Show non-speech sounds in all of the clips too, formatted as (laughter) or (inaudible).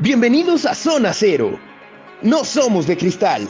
Bienvenidos a Zona Cero. No somos de cristal.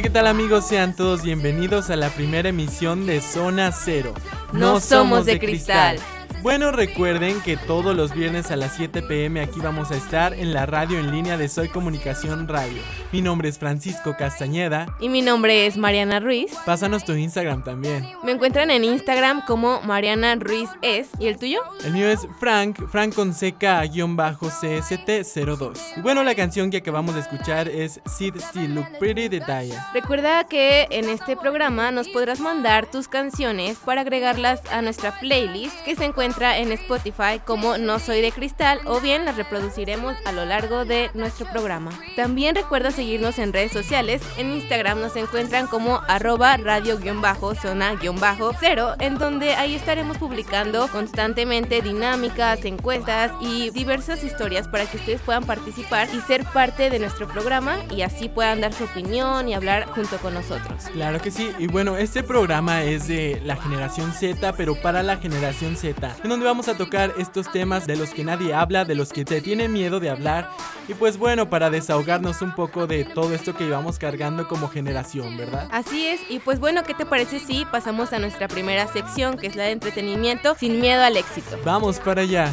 Hola, ¿qué tal amigos? Sean todos bienvenidos a la primera emisión de Zona Cero. No somos de cristal. Bueno, recuerden que todos los viernes a las 7 pm aquí vamos a estar en la radio en línea de Soy Comunicación Radio. Mi nombre es Francisco Castañeda. Y mi nombre es Mariana Ruiz. Pásanos tu Instagram también. Me encuentran en Instagram como Mariana Ruiz es. ¿Y el tuyo? El mío es Frank, Frank con CK-CST02. Y bueno, la canción que acabamos de escuchar es Sid Still Look Pretty de Daya. Recuerda que en este programa nos podrás mandar tus canciones para agregarlas a nuestra playlist que se encuentra en Spotify como No Soy de Cristal o bien las reproduciremos a lo largo de nuestro programa. También recuerda seguirnos en redes sociales. En Instagram nos encuentran como arroba radio-zona-cero en donde ahí estaremos publicando constantemente dinámicas, encuestas y diversas historias para que ustedes puedan participar y ser parte de nuestro programa y así puedan dar su opinión y hablar junto con nosotros. Claro que sí, y bueno, este programa es de la generación Z, pero para la generación Z, en donde vamos a tocar estos temas de los que nadie habla, de los que se tiene miedo de hablar, y pues bueno, para desahogarnos un poco de todo esto que llevamos cargando como generación, ¿verdad? Así es, y pues bueno, ¿qué te parece si pasamos a nuestra primera sección, que es la de entretenimiento sin miedo al éxito? Vamos para allá.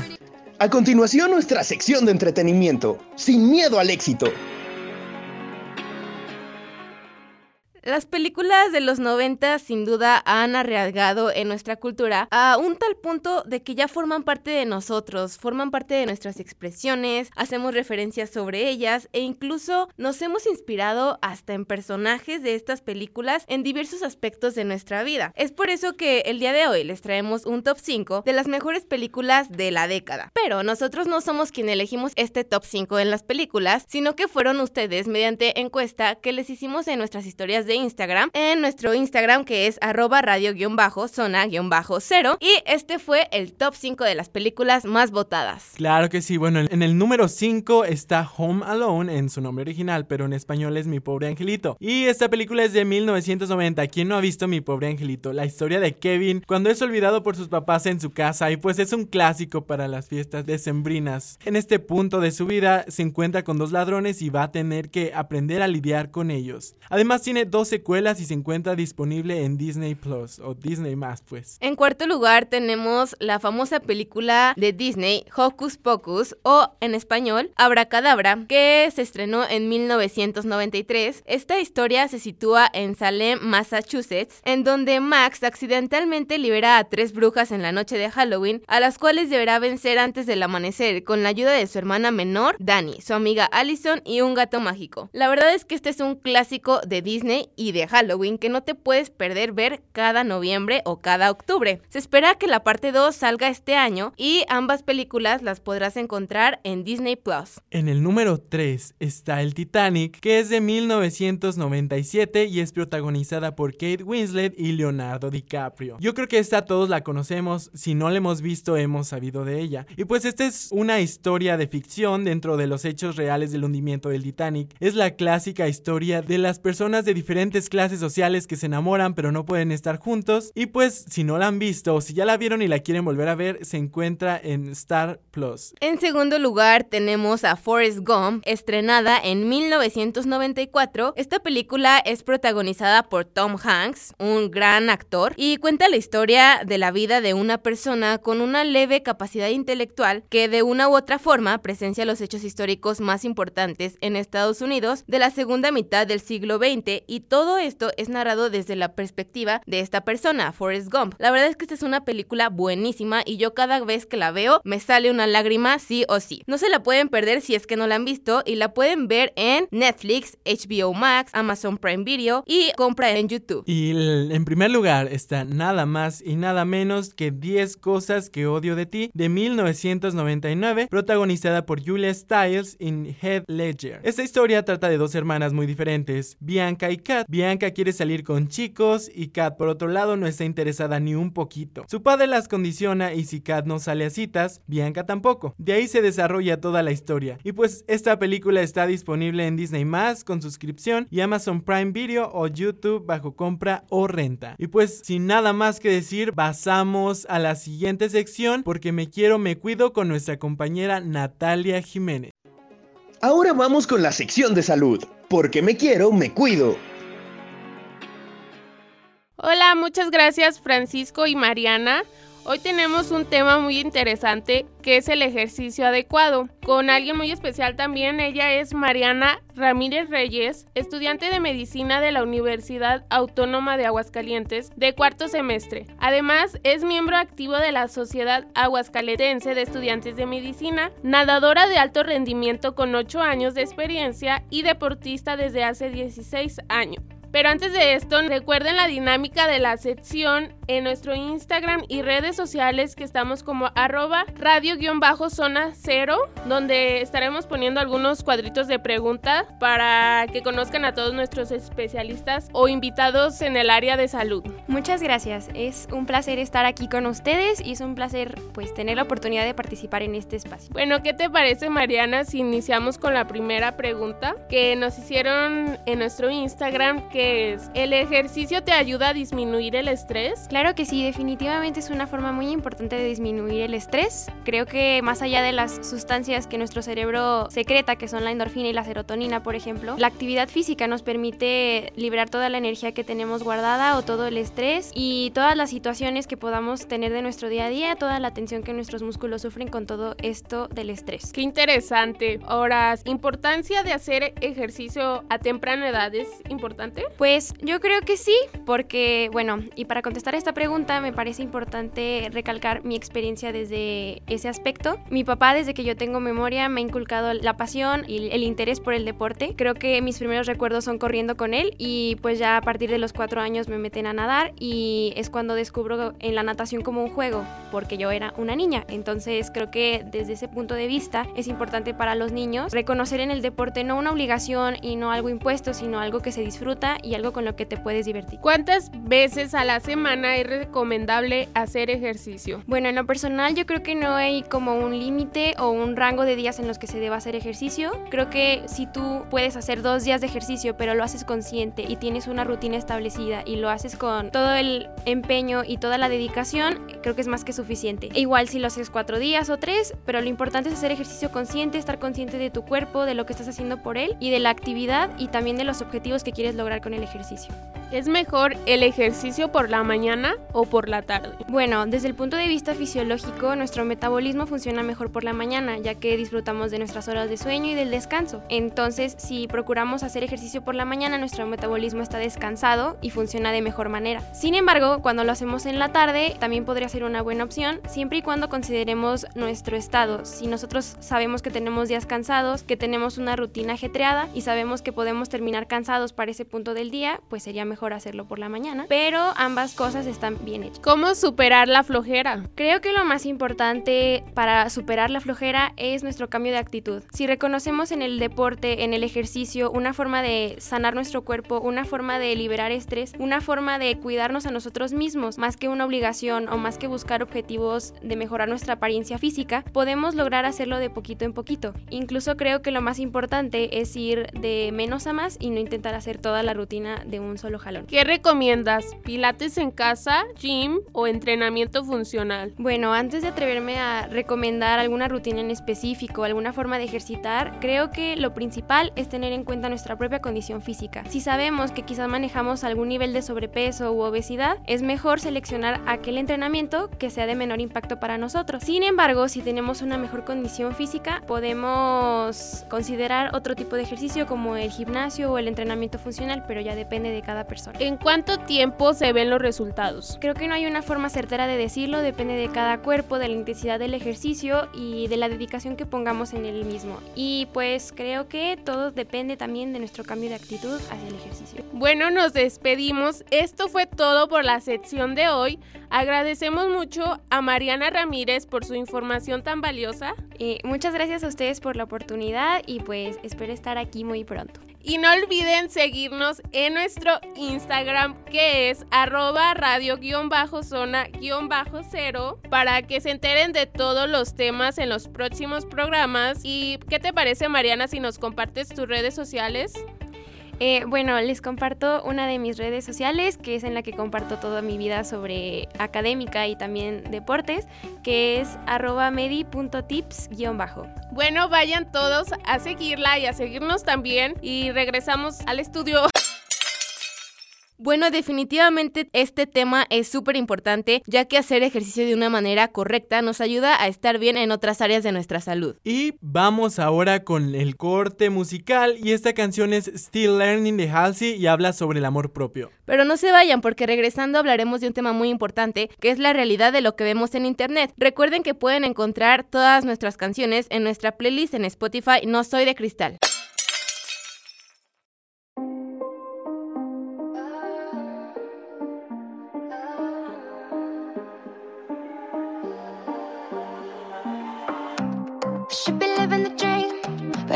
A continuación, nuestra sección de entretenimiento. Sin miedo al éxito. Las películas de los 90 sin duda han arriesgado en nuestra cultura a un tal punto de que ya forman parte de nosotros, forman parte de nuestras expresiones, hacemos referencias sobre ellas e incluso nos hemos inspirado hasta en personajes de estas películas en diversos aspectos de nuestra vida. Es por eso que el día de hoy les traemos un top 5 de las mejores películas de la década. Pero nosotros no somos quien elegimos este top 5 en las películas, sino que fueron ustedes mediante encuesta que les hicimos en nuestras historias de Instagram, en nuestro Instagram que es arroba radio-zona-cero y este fue el top 5 de las películas más votadas. Claro que sí, bueno, en el número 5 está Home Alone en su nombre original, pero en español es Mi Pobre Angelito. Y esta película es de 1990. ¿Quién no ha visto Mi Pobre Angelito? La historia de Kevin cuando es olvidado por sus papás en su casa y pues es un clásico para las fiestas decembrinas. En este punto de su vida se encuentra con dos ladrones y va a tener que aprender a lidiar con ellos. Además tiene dos secuelas y se encuentra disponible en Disney Plus o Disney más pues. En cuarto lugar tenemos la famosa película de Disney Hocus Pocus o en español Abracadabra que se estrenó en 1993. Esta historia se sitúa en Salem, Massachusetts, en donde Max accidentalmente libera a tres brujas en la noche de Halloween, a las cuales deberá vencer antes del amanecer con la ayuda de su hermana menor, Dani, su amiga Allison y un gato mágico. La verdad es que este es un clásico de Disney y de Halloween que no te puedes perder ver cada noviembre o cada octubre. Se espera que la parte 2 salga este año y ambas películas las podrás encontrar en Disney Plus. En el número 3 está el Titanic, que es de 1997 y es protagonizada por Kate Winslet y Leonardo DiCaprio. Yo creo que esta todos la conocemos, si no la hemos visto hemos sabido de ella. Y pues esta es una historia de ficción dentro de los hechos reales del hundimiento del Titanic. Es la clásica historia de las personas de diferentes clases sociales que se enamoran pero no pueden estar juntos. Y pues si no la han visto o si ya la vieron y la quieren volver a ver, se encuentra en Star Plus. En segundo lugar tenemos a Forrest Gump, estrenada en 1994. Esta película es protagonizada por Tom Hanks, un gran actor, y cuenta la historia de la vida de una persona con una leve capacidad intelectual que de una u otra forma presencia los hechos históricos más importantes en Estados Unidos de la segunda mitad del siglo XX y todo todo esto es narrado desde la perspectiva de esta persona, Forrest Gump. La verdad es que esta es una película buenísima y yo cada vez que la veo me sale una lágrima sí o sí. No se la pueden perder si es que no la han visto y la pueden ver en Netflix, HBO Max, Amazon Prime Video y compra en YouTube. Y en primer lugar está nada más y nada menos que 10 cosas que odio de ti de 1999, protagonizada por Julia Stiles en Head Ledger. Esta historia trata de dos hermanas muy diferentes, Bianca y Kat. Bianca quiere salir con chicos y Kat por otro lado no está interesada ni un poquito. Su padre las condiciona y si Kat no sale a citas, Bianca tampoco. De ahí se desarrolla toda la historia. Y pues esta película está disponible en Disney Más con suscripción y Amazon Prime Video o YouTube bajo compra o renta. Y pues sin nada más que decir, pasamos a la siguiente sección porque me quiero, me cuido con nuestra compañera Natalia Jiménez. Ahora vamos con la sección de salud. Porque me quiero, me cuido. Hola, muchas gracias Francisco y Mariana. Hoy tenemos un tema muy interesante que es el ejercicio adecuado. Con alguien muy especial también, ella es Mariana Ramírez Reyes, estudiante de medicina de la Universidad Autónoma de Aguascalientes de cuarto semestre. Además, es miembro activo de la Sociedad Aguascalentense de Estudiantes de Medicina, nadadora de alto rendimiento con 8 años de experiencia y deportista desde hace 16 años. Pero antes de esto, recuerden la dinámica de la sección en nuestro Instagram y redes sociales que estamos como arroba radio-zona cero, donde estaremos poniendo algunos cuadritos de preguntas para que conozcan a todos nuestros especialistas o invitados en el área de salud. Muchas gracias, es un placer estar aquí con ustedes y es un placer pues tener la oportunidad de participar en este espacio. Bueno, ¿qué te parece Mariana si iniciamos con la primera pregunta que nos hicieron en nuestro Instagram? Que es, ¿el ejercicio te ayuda a disminuir el estrés? Claro que sí, definitivamente es una forma muy importante de disminuir el estrés. Creo que más allá de las sustancias que nuestro cerebro secreta, que son la endorfina y la serotonina, por ejemplo, la actividad física nos permite liberar toda la energía que tenemos guardada o todo el estrés y todas las situaciones que podamos tener de nuestro día a día, toda la tensión que nuestros músculos sufren con todo esto del estrés. Qué interesante. Ahora, ¿importancia de hacer ejercicio a temprana edad es importante? Pues yo creo que sí, porque, bueno, y para contestar esta pregunta me parece importante recalcar mi experiencia desde ese aspecto. Mi papá, desde que yo tengo memoria, me ha inculcado la pasión y el interés por el deporte. Creo que mis primeros recuerdos son corriendo con él y pues ya a partir de los cuatro años me meten a nadar y es cuando descubro en la natación como un juego, porque yo era una niña. Entonces creo que desde ese punto de vista es importante para los niños reconocer en el deporte no una obligación y no algo impuesto, sino algo que se disfruta y algo con lo que te puedes divertir. ¿Cuántas veces a la semana es recomendable hacer ejercicio? Bueno, en lo personal yo creo que no hay como un límite o un rango de días en los que se deba hacer ejercicio. Creo que si tú puedes hacer dos días de ejercicio pero lo haces consciente y tienes una rutina establecida y lo haces con todo el empeño y toda la dedicación, creo que es más que suficiente. E igual si lo haces cuatro días o tres, pero lo importante es hacer ejercicio consciente, estar consciente de tu cuerpo, de lo que estás haciendo por él y de la actividad y también de los objetivos que quieres lograr con el ejercicio. ¿Es mejor el ejercicio por la mañana o por la tarde? Bueno, desde el punto de vista fisiológico, nuestro metabolismo funciona mejor por la mañana, ya que disfrutamos de nuestras horas de sueño y del descanso. Entonces, si procuramos hacer ejercicio por la mañana, nuestro metabolismo está descansado y funciona de mejor manera. Sin embargo, cuando lo hacemos en la tarde, también podría ser una buena opción, siempre y cuando consideremos nuestro estado. Si nosotros sabemos que tenemos días cansados, que tenemos una rutina ajetreada y sabemos que podemos terminar cansados para ese punto del día, pues sería mejor hacerlo por la mañana, pero ambas cosas están bien hechas. ¿Cómo superar la flojera? Creo que lo más importante para superar la flojera es nuestro cambio de actitud. Si reconocemos en el deporte, en el ejercicio, una forma de sanar nuestro cuerpo, una forma de liberar estrés, una forma de cuidarnos a nosotros mismos, más que una obligación o más que buscar objetivos de mejorar nuestra apariencia física, podemos lograr hacerlo de poquito en poquito. Incluso creo que lo más importante es ir de menos a más y no intentar hacer toda la rutina de un solo ¿Qué recomiendas? ¿Pilates en casa, gym o entrenamiento funcional? Bueno, antes de atreverme a recomendar alguna rutina en específico, alguna forma de ejercitar, creo que lo principal es tener en cuenta nuestra propia condición física. Si sabemos que quizás manejamos algún nivel de sobrepeso u obesidad, es mejor seleccionar aquel entrenamiento que sea de menor impacto para nosotros. Sin embargo, si tenemos una mejor condición física, podemos considerar otro tipo de ejercicio como el gimnasio o el entrenamiento funcional, pero ya depende de cada persona. ¿En cuánto tiempo se ven los resultados? Creo que no hay una forma certera de decirlo, depende de cada cuerpo, de la intensidad del ejercicio y de la dedicación que pongamos en él mismo. Y pues creo que todo depende también de nuestro cambio de actitud hacia el ejercicio. Bueno, nos despedimos. Esto fue todo por la sección de hoy. Agradecemos mucho a Mariana Ramírez por su información tan valiosa. Eh, muchas gracias a ustedes por la oportunidad y pues espero estar aquí muy pronto. Y no olviden seguirnos en nuestro Instagram que es arroba radio-zona-cero para que se enteren de todos los temas en los próximos programas. ¿Y qué te parece Mariana si nos compartes tus redes sociales? Eh, bueno, les comparto una de mis redes sociales, que es en la que comparto toda mi vida sobre académica y también deportes, que es arroba medi.tips-bajo. Bueno, vayan todos a seguirla y a seguirnos también y regresamos al estudio. Bueno, definitivamente este tema es súper importante, ya que hacer ejercicio de una manera correcta nos ayuda a estar bien en otras áreas de nuestra salud. Y vamos ahora con el corte musical y esta canción es Still Learning de Halsey y habla sobre el amor propio. Pero no se vayan porque regresando hablaremos de un tema muy importante, que es la realidad de lo que vemos en internet. Recuerden que pueden encontrar todas nuestras canciones en nuestra playlist en Spotify No Soy de Cristal.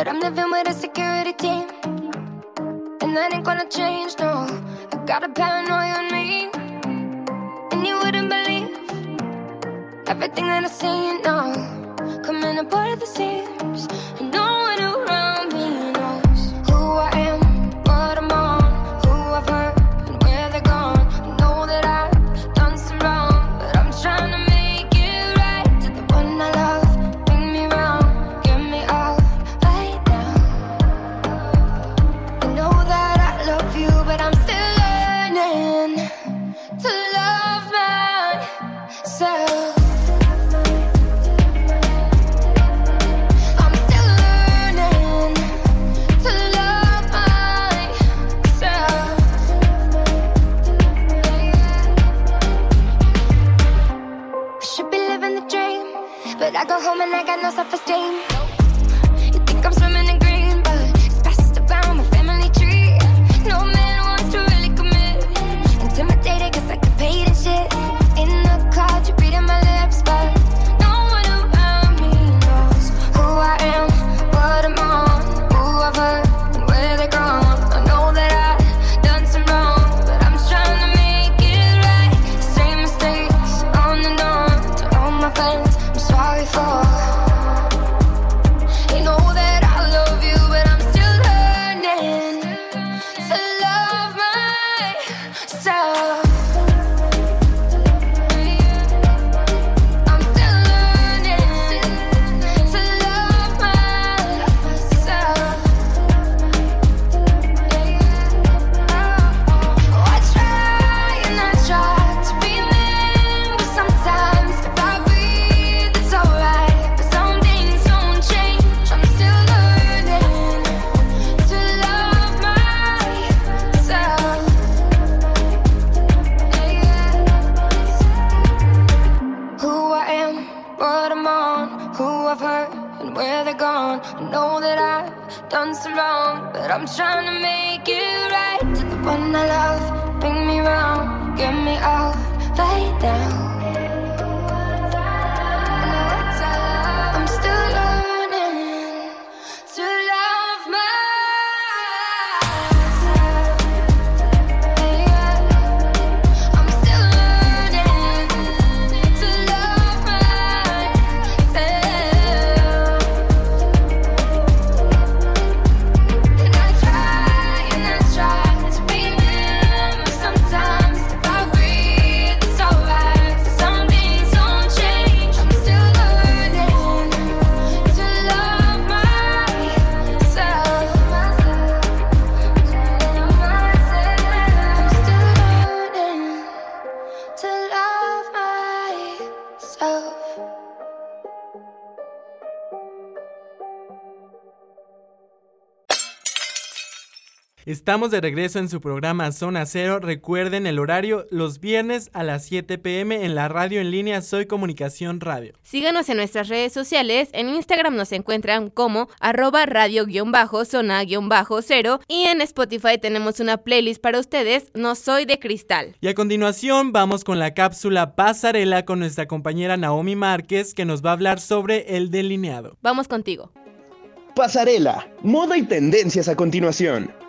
But I'm living with a security team. And that ain't gonna change, no. I got a paranoia on me. And you wouldn't believe everything that I see, know. Coming apart at the seams. No I'm sorry for. Out right now. Estamos de regreso en su programa Zona Cero. Recuerden el horario los viernes a las 7 pm en la radio en línea Soy Comunicación Radio. Síganos en nuestras redes sociales. En Instagram nos encuentran como arroba radio-zona-cero y en Spotify tenemos una playlist para ustedes, No Soy de Cristal. Y a continuación vamos con la cápsula Pasarela con nuestra compañera Naomi Márquez que nos va a hablar sobre el delineado. Vamos contigo. Pasarela, moda y tendencias a continuación.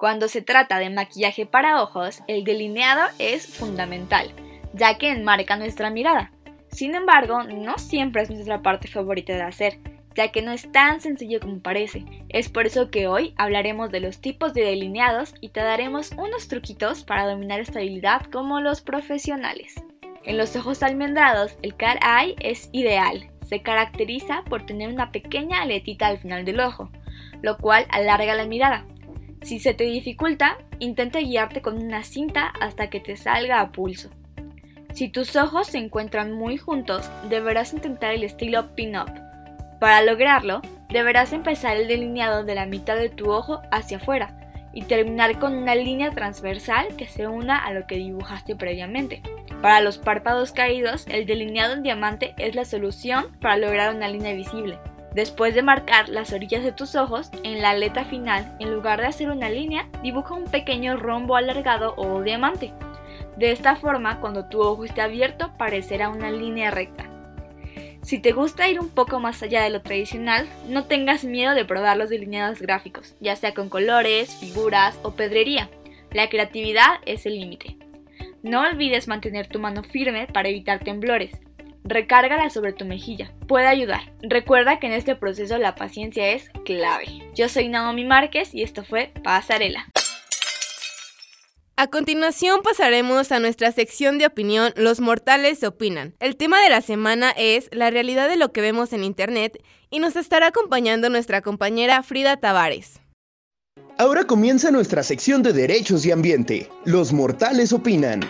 Cuando se trata de maquillaje para ojos, el delineado es fundamental, ya que enmarca nuestra mirada. Sin embargo, no siempre es nuestra parte favorita de hacer, ya que no es tan sencillo como parece. Es por eso que hoy hablaremos de los tipos de delineados y te daremos unos truquitos para dominar esta habilidad como los profesionales. En los ojos almendrados, el cat eye es ideal. Se caracteriza por tener una pequeña aletita al final del ojo, lo cual alarga la mirada. Si se te dificulta, intenta guiarte con una cinta hasta que te salga a pulso. Si tus ojos se encuentran muy juntos, deberás intentar el estilo pin-up. Para lograrlo, deberás empezar el delineado de la mitad de tu ojo hacia afuera y terminar con una línea transversal que se una a lo que dibujaste previamente. Para los párpados caídos, el delineado en diamante es la solución para lograr una línea visible. Después de marcar las orillas de tus ojos, en la aleta final, en lugar de hacer una línea, dibuja un pequeño rombo alargado o diamante. De esta forma, cuando tu ojo esté abierto, parecerá una línea recta. Si te gusta ir un poco más allá de lo tradicional, no tengas miedo de probar los delineados gráficos, ya sea con colores, figuras o pedrería. La creatividad es el límite. No olvides mantener tu mano firme para evitar temblores. Recárgala sobre tu mejilla. Puede ayudar. Recuerda que en este proceso la paciencia es clave. Yo soy Naomi Márquez y esto fue Pasarela. A continuación pasaremos a nuestra sección de opinión Los mortales opinan. El tema de la semana es la realidad de lo que vemos en Internet y nos estará acompañando nuestra compañera Frida Tavares. Ahora comienza nuestra sección de derechos y ambiente. Los mortales opinan.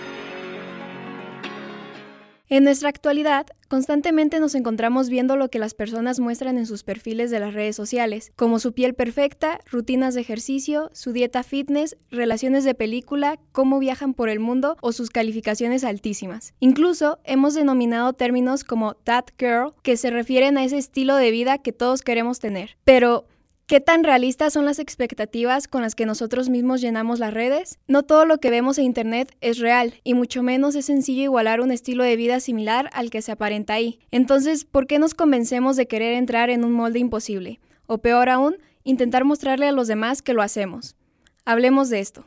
En nuestra actualidad, constantemente nos encontramos viendo lo que las personas muestran en sus perfiles de las redes sociales, como su piel perfecta, rutinas de ejercicio, su dieta fitness, relaciones de película, cómo viajan por el mundo o sus calificaciones altísimas. Incluso hemos denominado términos como that girl que se refieren a ese estilo de vida que todos queremos tener. Pero, ¿Qué tan realistas son las expectativas con las que nosotros mismos llenamos las redes? No todo lo que vemos en Internet es real, y mucho menos es sencillo igualar un estilo de vida similar al que se aparenta ahí. Entonces, ¿por qué nos convencemos de querer entrar en un molde imposible? O peor aún, intentar mostrarle a los demás que lo hacemos. Hablemos de esto.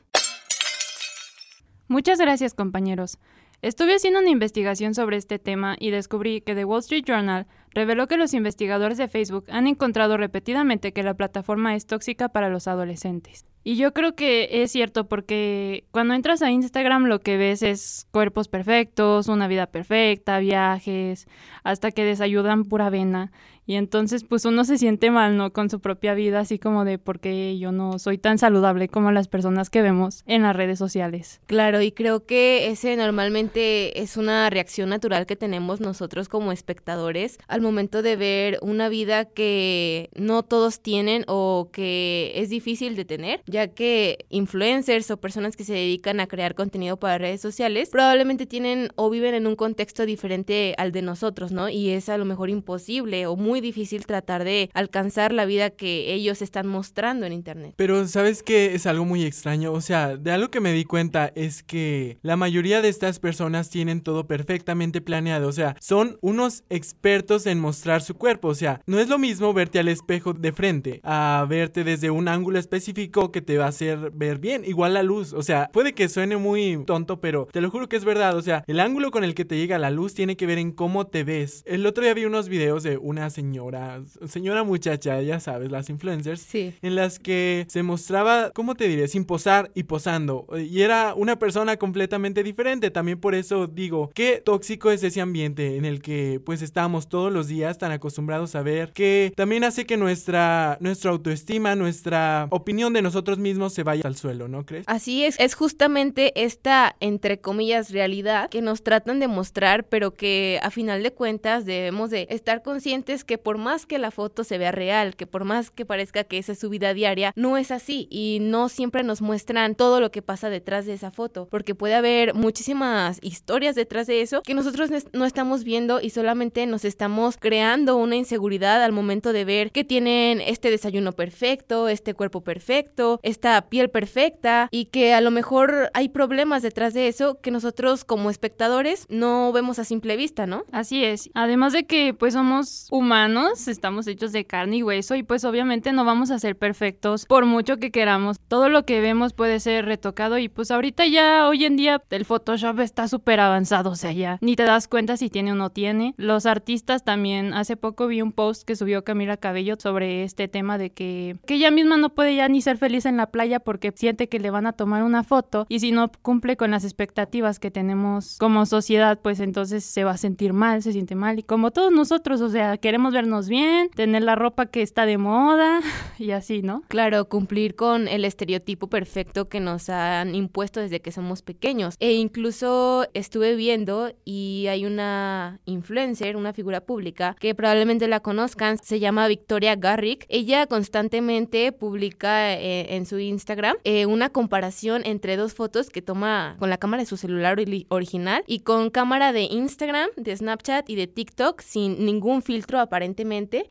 Muchas gracias compañeros. Estuve haciendo una investigación sobre este tema y descubrí que The Wall Street Journal reveló que los investigadores de Facebook han encontrado repetidamente que la plataforma es tóxica para los adolescentes. Y yo creo que es cierto porque cuando entras a Instagram lo que ves es cuerpos perfectos, una vida perfecta, viajes, hasta que desayudan pura vena. Y entonces pues uno se siente mal, ¿no? Con su propia vida, así como de por qué yo no soy tan saludable como las personas que vemos en las redes sociales. Claro, y creo que ese normalmente es una reacción natural que tenemos nosotros como espectadores al momento de ver una vida que no todos tienen o que es difícil de tener, ya que influencers o personas que se dedican a crear contenido para redes sociales probablemente tienen o viven en un contexto diferente al de nosotros, ¿no? Y es a lo mejor imposible o muy muy difícil tratar de alcanzar la vida que ellos están mostrando en Internet. Pero sabes que es algo muy extraño, o sea, de algo que me di cuenta es que la mayoría de estas personas tienen todo perfectamente planeado, o sea, son unos expertos en mostrar su cuerpo, o sea, no es lo mismo verte al espejo de frente a verte desde un ángulo específico que te va a hacer ver bien, igual la luz, o sea, puede que suene muy tonto, pero te lo juro que es verdad, o sea, el ángulo con el que te llega la luz tiene que ver en cómo te ves. El otro día vi unos videos de una señora señora, señora muchacha, ya sabes, las influencers, sí. en las que se mostraba, ¿cómo te diré? Sin posar y posando. Y era una persona completamente diferente. También por eso digo, qué tóxico es ese ambiente en el que pues estamos todos los días tan acostumbrados a ver, que también hace que nuestra, nuestra autoestima, nuestra opinión de nosotros mismos se vaya al suelo, ¿no crees? Así es, es justamente esta, entre comillas, realidad que nos tratan de mostrar, pero que a final de cuentas debemos de estar conscientes que que por más que la foto se vea real, que por más que parezca que esa es su vida diaria, no es así y no siempre nos muestran todo lo que pasa detrás de esa foto, porque puede haber muchísimas historias detrás de eso que nosotros no estamos viendo y solamente nos estamos creando una inseguridad al momento de ver que tienen este desayuno perfecto, este cuerpo perfecto, esta piel perfecta y que a lo mejor hay problemas detrás de eso que nosotros como espectadores no vemos a simple vista, ¿no? Así es. Además de que pues somos humanos, estamos hechos de carne y hueso y pues obviamente no vamos a ser perfectos por mucho que queramos. Todo lo que vemos puede ser retocado y pues ahorita ya hoy en día el Photoshop está súper avanzado, o sea, ya ni te das cuenta si tiene o no tiene. Los artistas también, hace poco vi un post que subió Camila Cabello sobre este tema de que, que ella misma no puede ya ni ser feliz en la playa porque siente que le van a tomar una foto y si no cumple con las expectativas que tenemos como sociedad, pues entonces se va a sentir mal, se siente mal y como todos nosotros, o sea, queremos vernos bien, tener la ropa que está de moda (laughs) y así, ¿no? Claro, cumplir con el estereotipo perfecto que nos han impuesto desde que somos pequeños. E incluso estuve viendo y hay una influencer, una figura pública que probablemente la conozcan, se llama Victoria Garrick. Ella constantemente publica eh, en su Instagram eh, una comparación entre dos fotos que toma con la cámara de su celular original y con cámara de Instagram, de Snapchat y de TikTok sin ningún filtro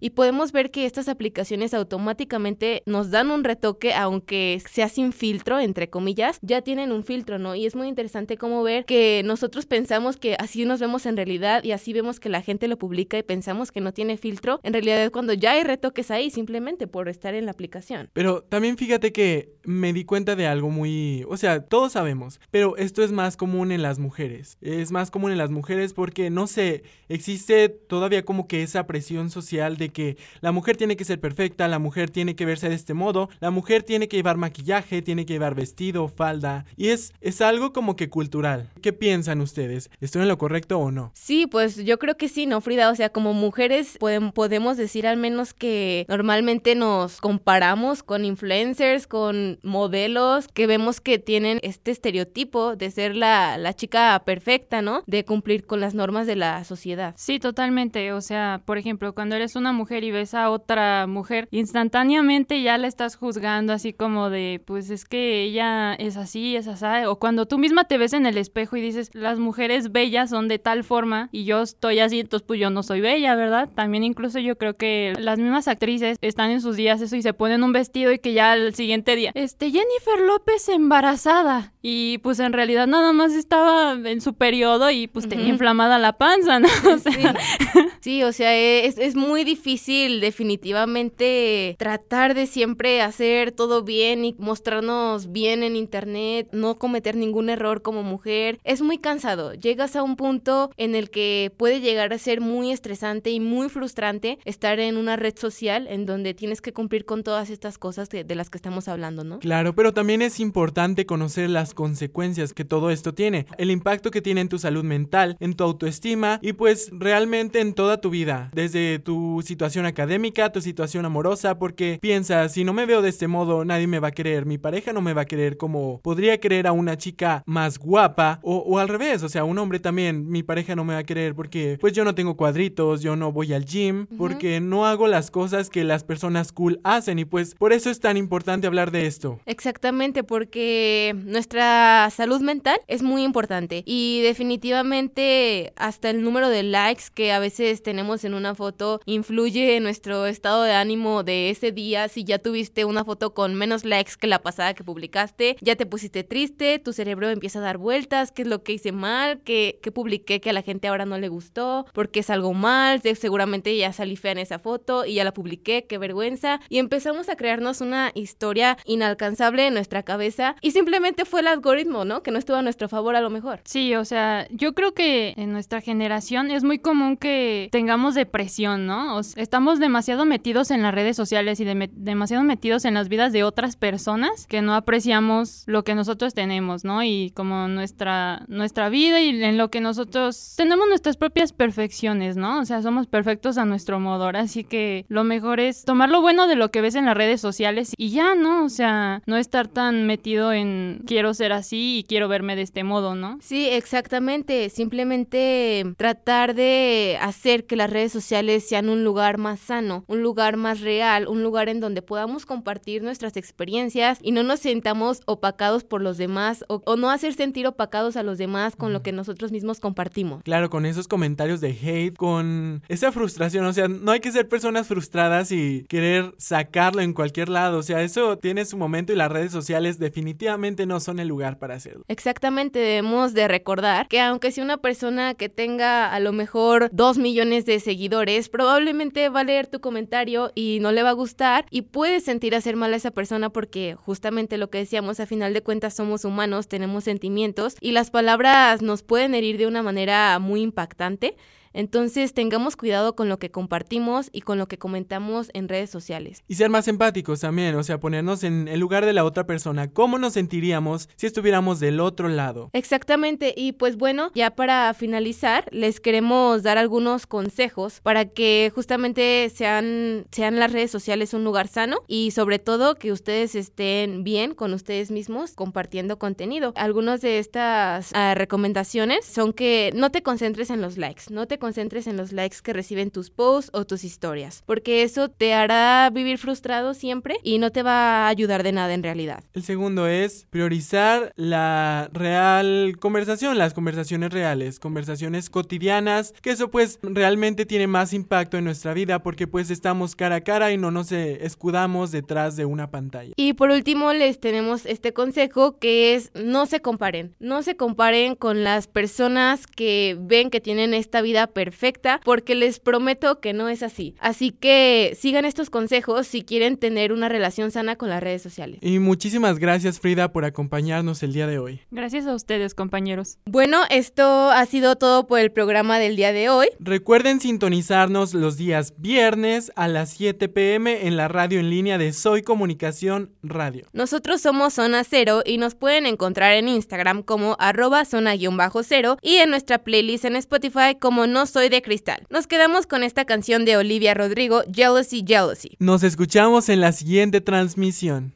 Y podemos ver que estas aplicaciones automáticamente nos dan un retoque, aunque sea sin filtro, entre comillas, ya tienen un filtro, ¿no? Y es muy interesante cómo ver que nosotros pensamos que así nos vemos en realidad y así vemos que la gente lo publica y pensamos que no tiene filtro. En realidad es cuando ya hay retoques ahí simplemente por estar en la aplicación. Pero también fíjate que me di cuenta de algo muy, o sea, todos sabemos, pero esto es más común en las mujeres. Es más común en las mujeres porque no sé, existe todavía como que esa presión social de que la mujer tiene que ser perfecta, la mujer tiene que verse de este modo, la mujer tiene que llevar maquillaje, tiene que llevar vestido, falda, y es, es algo como que cultural. ¿Qué piensan ustedes? ¿Estoy en lo correcto o no? Sí, pues yo creo que sí, ¿no, Frida? O sea, como mujeres podemos decir al menos que normalmente nos comparamos con influencers, con modelos, que vemos que tienen este estereotipo de ser la, la chica perfecta, ¿no? De cumplir con las normas de la sociedad. Sí, totalmente. O sea, por ejemplo, cuando eres una mujer y ves a otra mujer, instantáneamente ya la estás juzgando así como de, pues es que ella es así, es así. O cuando tú misma te ves en el espejo y dices, las mujeres bellas son de tal forma y yo estoy así, entonces pues yo no soy bella, ¿verdad? También incluso yo creo que las mismas actrices están en sus días eso y se ponen un vestido y que ya al siguiente día, este Jennifer López embarazada y pues en realidad nada más estaba en su periodo y pues tenía inflamada la panza, ¿no? (laughs) sí. o sea, es, es muy difícil definitivamente tratar de siempre hacer todo bien y mostrarnos bien en internet, no cometer ningún error como mujer. Es muy cansado. Llegas a un punto en el que puede llegar a ser muy estresante y muy frustrante estar en una red social en donde tienes que cumplir con todas estas cosas de las que estamos hablando, ¿no? Claro, pero también es importante conocer las consecuencias que todo esto tiene, el impacto que tiene en tu salud mental, en tu autoestima y pues realmente en toda tu vida, desde tu situación académica, tu situación amorosa, porque piensa, si no me veo de este modo, nadie me va a querer, mi pareja no me va a querer como podría querer a una chica más guapa, o, al revés, o sea, un hombre también, mi pareja no me va a querer porque pues yo no tengo cuadritos, yo no voy al gym, porque no hago las cosas que las personas cool hacen y pues por eso es tan importante hablar de esto. Exactamente, porque nuestra salud mental es muy importante y definitivamente hasta el número de likes que a veces tenemos en una foto influye en nuestro estado de ánimo de ese día. Si ya tuviste una foto con menos likes que la pasada que publicaste, ya te pusiste triste, tu cerebro empieza a dar vueltas, qué es lo que hice mal, qué, qué publiqué que a la gente ahora no le gustó, porque es algo mal, seguramente ya salí fea en esa foto y ya la publiqué, qué vergüenza. Y empezamos a crearnos una historia inalcanzable en nuestra cabeza y simplemente fue el algoritmo, ¿no? Que no estuvo a nuestro favor a lo mejor. Sí, o sea, yo creo que en nuestra generación es muy común que tengamos depresión, ¿no? estamos demasiado metidos en las redes sociales y demasiado metidos en las vidas de otras personas que no apreciamos lo que nosotros tenemos, ¿no? Y como nuestra, nuestra vida y en lo que nosotros tenemos nuestras propias perfecciones, ¿no? O sea, somos perfectos a nuestro modo. Así que lo mejor es tomar lo bueno de lo que ves en las redes sociales y ya, ¿no? O sea, no estar tan metido en quiero ser así y quiero verme de este modo, ¿no? Sí, exactamente. Simplemente tratar de hacer que las redes sociales sean un lugar más sano, un lugar más real, un lugar en donde podamos compartir nuestras experiencias y no nos sintamos opacados por los demás o, o no hacer sentir opacados a los demás con lo que nosotros mismos compartimos. Claro, con esos comentarios de hate, con esa frustración, o sea, no hay que ser personas frustradas y querer sacarlo en cualquier lado, o sea, eso tiene su momento y las redes sociales definitivamente no son el lugar para hacerlo. Exactamente, debemos de recordar que aunque sea una persona que tenga a lo mejor dos millones de seguidores, probablemente va a leer tu comentario y no le va a gustar y puede sentir hacer mal a esa persona porque justamente lo que decíamos, a final de cuentas somos humanos, tenemos sentimientos y las palabras nos pueden herir de una manera muy impactante. Entonces tengamos cuidado con lo que compartimos y con lo que comentamos en redes sociales. Y ser más empáticos también, o sea, ponernos en el lugar de la otra persona. ¿Cómo nos sentiríamos si estuviéramos del otro lado? Exactamente, y pues bueno, ya para finalizar, les queremos dar algunos consejos para que justamente sean, sean las redes sociales un lugar sano y sobre todo que ustedes estén bien con ustedes mismos compartiendo contenido. Algunas de estas uh, recomendaciones son que no te concentres en los likes, no te concentres en los likes que reciben tus posts o tus historias, porque eso te hará vivir frustrado siempre y no te va a ayudar de nada en realidad. El segundo es priorizar la real conversación, las conversaciones reales, conversaciones cotidianas, que eso pues realmente tiene más impacto en nuestra vida porque pues estamos cara a cara y no nos escudamos detrás de una pantalla. Y por último les tenemos este consejo que es no se comparen, no se comparen con las personas que ven que tienen esta vida perfecta porque les prometo que no es así. Así que sigan estos consejos si quieren tener una relación sana con las redes sociales. Y muchísimas gracias Frida por acompañarnos el día de hoy. Gracias a ustedes compañeros. Bueno, esto ha sido todo por el programa del día de hoy. Recuerden sintonizarnos los días viernes a las 7 pm en la radio en línea de Soy Comunicación Radio. Nosotros somos Zona Cero y nos pueden encontrar en Instagram como arroba zona-cero y en nuestra playlist en Spotify como No Soy de Cristal. Nos quedamos con esta canción de Olivia Rodrigo, Jealousy, Jealousy. Nos escuchamos en la siguiente transmisión.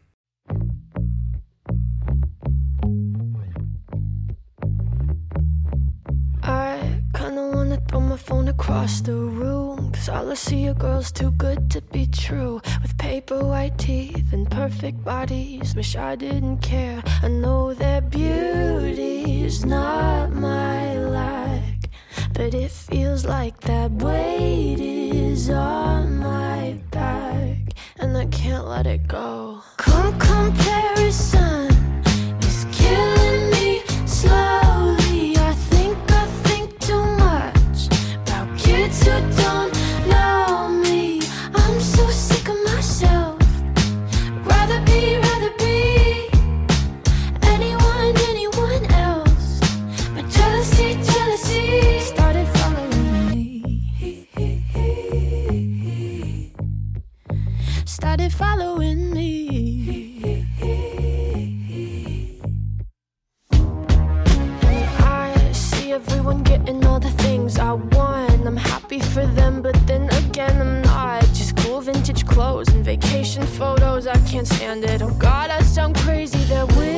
I kinda wanna throw my phone across the room. Cause all I see are girls too good to be true. With paper white teeth and perfect bodies. Wish I didn't care. I know their beauty's not my like. But it feels like that weight is on my back. And I can't let it go. Come comparison Started following me. I see everyone getting all the things I want. I'm happy for them, but then again, I'm not. Just cool vintage clothes and vacation photos. I can't stand it. Oh God, I sound crazy. Their win